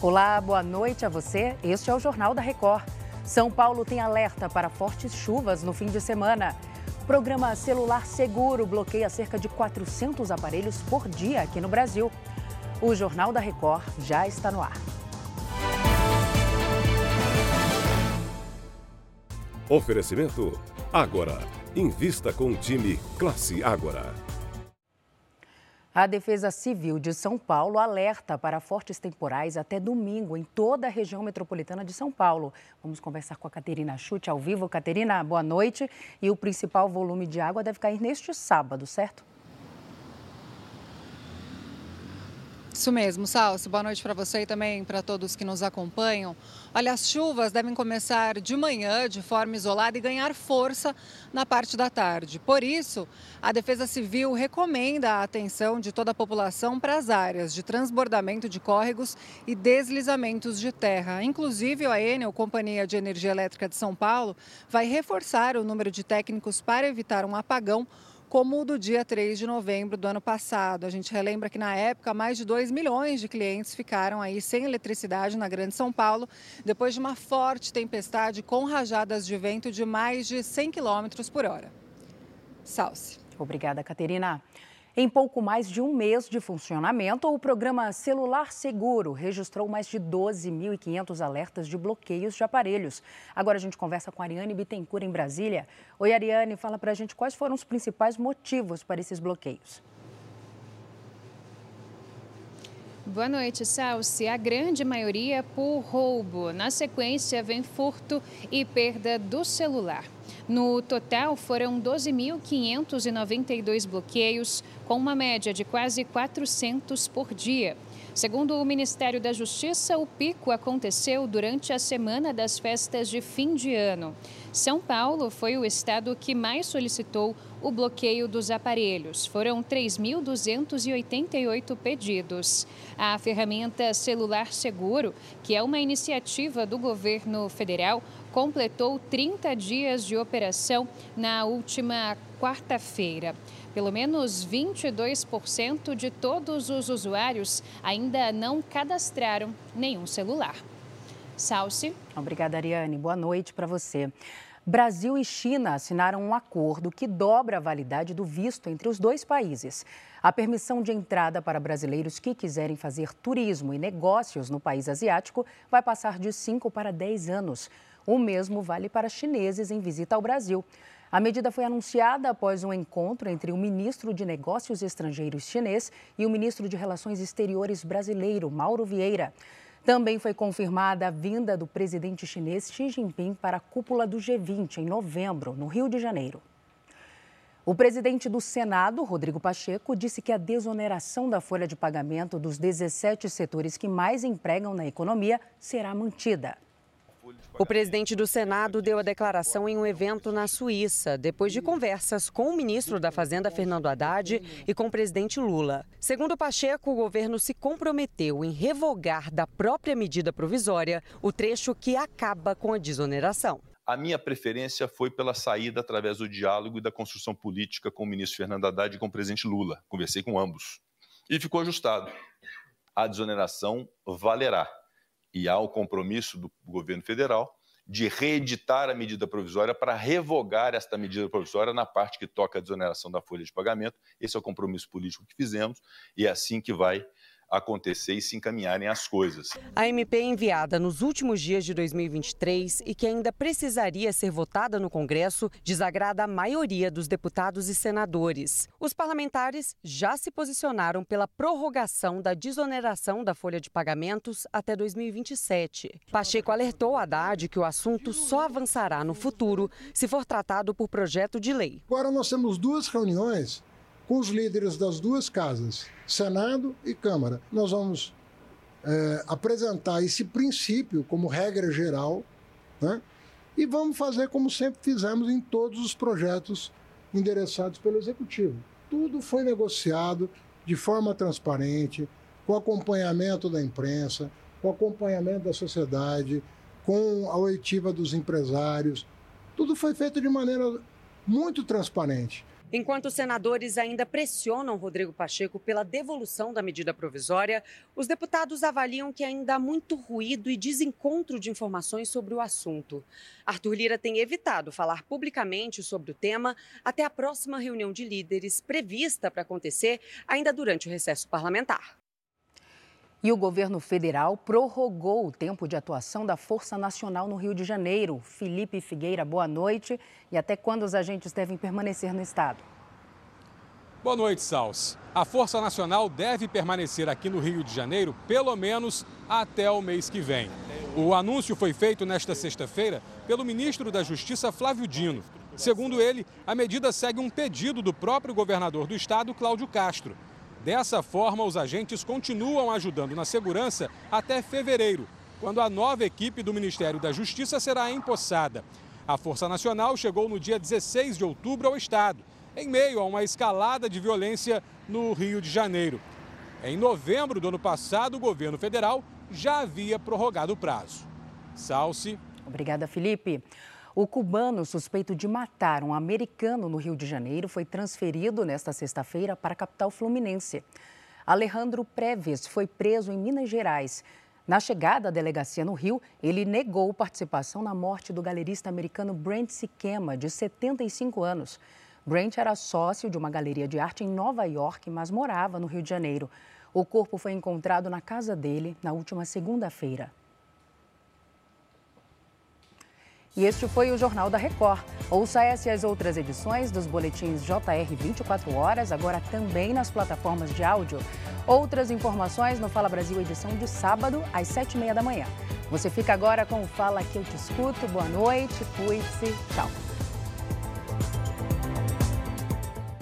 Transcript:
Olá, boa noite a você. Este é o Jornal da Record. São Paulo tem alerta para fortes chuvas no fim de semana. Programa Celular Seguro bloqueia cerca de 400 aparelhos por dia aqui no Brasil. O Jornal da Record já está no ar. Oferecimento Agora. Invista com o time Classe Agora. A Defesa Civil de São Paulo alerta para fortes temporais até domingo em toda a região metropolitana de São Paulo. Vamos conversar com a Caterina Chute ao vivo. Caterina, boa noite. E o principal volume de água deve cair neste sábado, certo? Isso mesmo, Salso. Boa noite para você e também para todos que nos acompanham. Olha, as chuvas devem começar de manhã, de forma isolada, e ganhar força na parte da tarde. Por isso, a Defesa Civil recomenda a atenção de toda a população para as áreas de transbordamento de córregos e deslizamentos de terra. Inclusive, a Enel, Companhia de Energia Elétrica de São Paulo, vai reforçar o número de técnicos para evitar um apagão como o do dia 3 de novembro do ano passado. A gente relembra que na época mais de 2 milhões de clientes ficaram aí sem eletricidade na Grande São Paulo, depois de uma forte tempestade com rajadas de vento de mais de 100 km por hora. Salce. Obrigada, Caterina. Em pouco mais de um mês de funcionamento, o programa Celular Seguro registrou mais de 12.500 alertas de bloqueios de aparelhos. Agora a gente conversa com a Ariane Bittencourt em Brasília. Oi, Ariane, fala para a gente quais foram os principais motivos para esses bloqueios. Boa noite, Salsi. A grande maioria por roubo. Na sequência, vem furto e perda do celular. No total, foram 12.592 bloqueios, com uma média de quase 400 por dia. Segundo o Ministério da Justiça, o pico aconteceu durante a semana das festas de fim de ano. São Paulo foi o estado que mais solicitou o bloqueio dos aparelhos. Foram 3.288 pedidos. A ferramenta Celular Seguro, que é uma iniciativa do governo federal, completou 30 dias de operação na última quarta-feira. Pelo menos 22% de todos os usuários ainda não cadastraram nenhum celular. Salce. Obrigada, Ariane. Boa noite para você. Brasil e China assinaram um acordo que dobra a validade do visto entre os dois países. A permissão de entrada para brasileiros que quiserem fazer turismo e negócios no país asiático vai passar de 5 para 10 anos. O mesmo vale para chineses em visita ao Brasil. A medida foi anunciada após um encontro entre o ministro de Negócios Estrangeiros chinês e o ministro de Relações Exteriores brasileiro, Mauro Vieira. Também foi confirmada a vinda do presidente chinês Xi Jinping para a cúpula do G20 em novembro, no Rio de Janeiro. O presidente do Senado, Rodrigo Pacheco, disse que a desoneração da folha de pagamento dos 17 setores que mais empregam na economia será mantida. O presidente do Senado deu a declaração em um evento na Suíça, depois de conversas com o ministro da Fazenda, Fernando Haddad, e com o presidente Lula. Segundo Pacheco, o governo se comprometeu em revogar da própria medida provisória o trecho que acaba com a desoneração. A minha preferência foi pela saída através do diálogo e da construção política com o ministro Fernando Haddad e com o presidente Lula. Conversei com ambos. E ficou ajustado. A desoneração valerá e há o compromisso do governo federal de reeditar a medida provisória para revogar esta medida provisória na parte que toca a desoneração da folha de pagamento. Esse é o compromisso político que fizemos e é assim que vai acontecer e se encaminharem as coisas. A MP enviada nos últimos dias de 2023 e que ainda precisaria ser votada no Congresso desagrada a maioria dos deputados e senadores. Os parlamentares já se posicionaram pela prorrogação da desoneração da folha de pagamentos até 2027. Pacheco alertou a Haddad que o assunto só avançará no futuro se for tratado por projeto de lei. Agora nós temos duas reuniões com os líderes das duas casas, Senado e Câmara. Nós vamos é, apresentar esse princípio como regra geral, né? E vamos fazer como sempre fizemos em todos os projetos endereçados pelo Executivo. Tudo foi negociado de forma transparente, com acompanhamento da imprensa, com acompanhamento da sociedade, com a oitiva dos empresários. Tudo foi feito de maneira muito transparente. Enquanto os senadores ainda pressionam Rodrigo Pacheco pela devolução da medida provisória, os deputados avaliam que ainda há muito ruído e desencontro de informações sobre o assunto. Arthur Lira tem evitado falar publicamente sobre o tema até a próxima reunião de líderes prevista para acontecer ainda durante o recesso parlamentar. E o governo federal prorrogou o tempo de atuação da Força Nacional no Rio de Janeiro. Felipe Figueira, boa noite. E até quando os agentes devem permanecer no estado? Boa noite, Sals. A Força Nacional deve permanecer aqui no Rio de Janeiro pelo menos até o mês que vem. O anúncio foi feito nesta sexta-feira pelo ministro da Justiça, Flávio Dino. Segundo ele, a medida segue um pedido do próprio governador do estado, Cláudio Castro. Dessa forma, os agentes continuam ajudando na segurança até fevereiro, quando a nova equipe do Ministério da Justiça será empossada. A Força Nacional chegou no dia 16 de outubro ao Estado, em meio a uma escalada de violência no Rio de Janeiro. Em novembro do ano passado, o governo federal já havia prorrogado o prazo. Salce. Obrigada, Felipe. O cubano suspeito de matar um americano no Rio de Janeiro foi transferido nesta sexta-feira para a capital fluminense. Alejandro Preves foi preso em Minas Gerais. Na chegada à delegacia no Rio, ele negou participação na morte do galerista americano Brent Siquema, de 75 anos. Brent era sócio de uma galeria de arte em Nova York, mas morava no Rio de Janeiro. O corpo foi encontrado na casa dele na última segunda-feira. E este foi o Jornal da Record. Ouça essa e as outras edições dos boletins JR 24 horas, agora também nas plataformas de áudio. Outras informações no Fala Brasil, edição de sábado, às sete e meia da manhã. Você fica agora com o Fala Que Eu Te Escuto. Boa noite, cuide-se, tchau.